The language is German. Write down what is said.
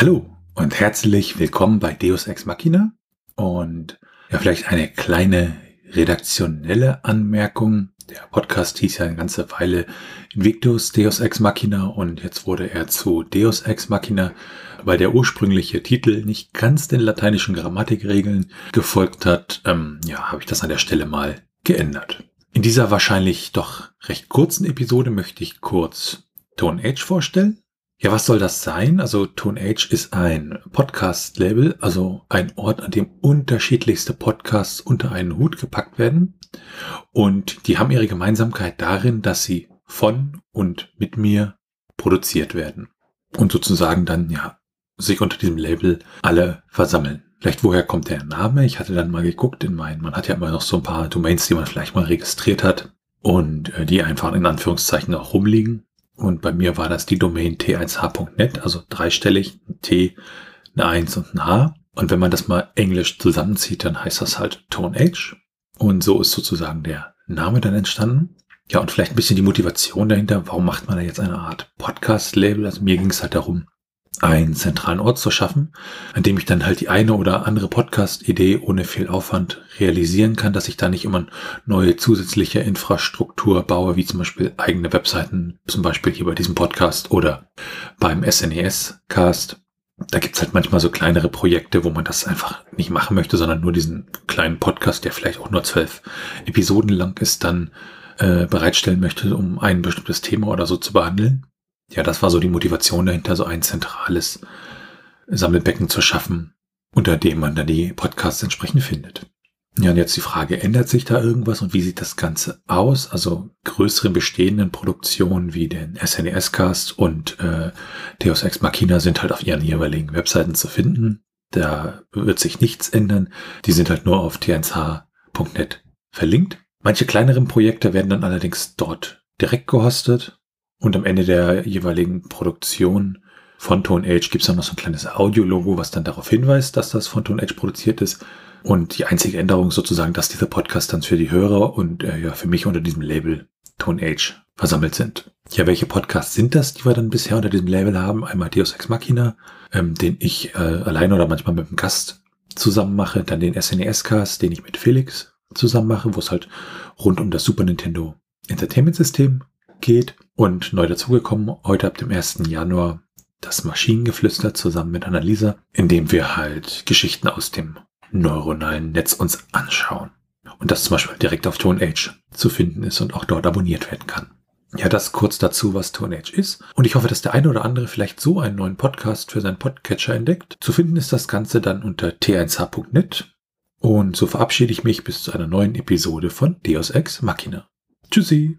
Hallo und herzlich willkommen bei Deus Ex Machina und ja, vielleicht eine kleine redaktionelle Anmerkung. Der Podcast hieß ja eine ganze Weile Invictus Deus Ex Machina und jetzt wurde er zu Deus Ex Machina, weil der ursprüngliche Titel nicht ganz den lateinischen Grammatikregeln gefolgt hat. Ähm, ja, habe ich das an der Stelle mal geändert. In dieser wahrscheinlich doch recht kurzen Episode möchte ich kurz Tone Age vorstellen. Ja, was soll das sein? Also Tone Age ist ein Podcast-Label, also ein Ort, an dem unterschiedlichste Podcasts unter einen Hut gepackt werden. Und die haben ihre Gemeinsamkeit darin, dass sie von und mit mir produziert werden. Und sozusagen dann, ja, sich unter diesem Label alle versammeln. Vielleicht woher kommt der Name? Ich hatte dann mal geguckt in meinen, man hat ja immer noch so ein paar Domains, die man vielleicht mal registriert hat und äh, die einfach in Anführungszeichen auch rumliegen. Und bei mir war das die Domain t1h.net, also dreistellig, ein T, eine 1 und ein H. Und wenn man das mal englisch zusammenzieht, dann heißt das halt Tone Age. Und so ist sozusagen der Name dann entstanden. Ja, und vielleicht ein bisschen die Motivation dahinter. Warum macht man da jetzt eine Art Podcast-Label? Also mir ging es halt darum, einen zentralen Ort zu schaffen, an dem ich dann halt die eine oder andere Podcast-Idee ohne viel Aufwand realisieren kann, dass ich da nicht immer neue zusätzliche Infrastruktur baue, wie zum Beispiel eigene Webseiten, zum Beispiel hier bei diesem Podcast oder beim SNES-Cast. Da gibt's halt manchmal so kleinere Projekte, wo man das einfach nicht machen möchte, sondern nur diesen kleinen Podcast, der vielleicht auch nur zwölf Episoden lang ist, dann äh, bereitstellen möchte, um ein bestimmtes Thema oder so zu behandeln ja, das war so die Motivation dahinter, so ein zentrales Sammelbecken zu schaffen, unter dem man dann die Podcasts entsprechend findet. Ja, und jetzt die Frage, ändert sich da irgendwas und wie sieht das Ganze aus? Also größere bestehenden Produktionen wie den SNES-Cast und äh, Deus Ex Machina sind halt auf ihren jeweiligen Webseiten zu finden. Da wird sich nichts ändern. Die sind halt nur auf t1h.net verlinkt. Manche kleineren Projekte werden dann allerdings dort direkt gehostet und am Ende der jeweiligen Produktion von Tone Age gibt es dann noch so ein kleines Audio-Logo, was dann darauf hinweist, dass das von Tone Age produziert ist. Und die einzige Änderung sozusagen, dass dieser Podcast dann für die Hörer und äh, ja für mich unter diesem Label Tone Age versammelt sind. Ja, welche Podcasts sind das, die wir dann bisher unter diesem Label haben? Einmal Deus Ex Machina, ähm, den ich äh, alleine oder manchmal mit einem Gast zusammen mache. Dann den SNES-Cast, den ich mit Felix zusammen mache, wo es halt rund um das Super Nintendo Entertainment System geht. Und neu dazugekommen, heute ab dem 1. Januar, das Maschinengeflüster zusammen mit Annalisa, in dem wir halt Geschichten aus dem neuronalen Netz uns anschauen. Und das zum Beispiel direkt auf ToneAge zu finden ist und auch dort abonniert werden kann. Ja, das kurz dazu, was ToneAge ist. Und ich hoffe, dass der eine oder andere vielleicht so einen neuen Podcast für seinen Podcatcher entdeckt. Zu finden ist das Ganze dann unter t1h.net. Und so verabschiede ich mich bis zu einer neuen Episode von Deus Ex Machina. Tschüssi!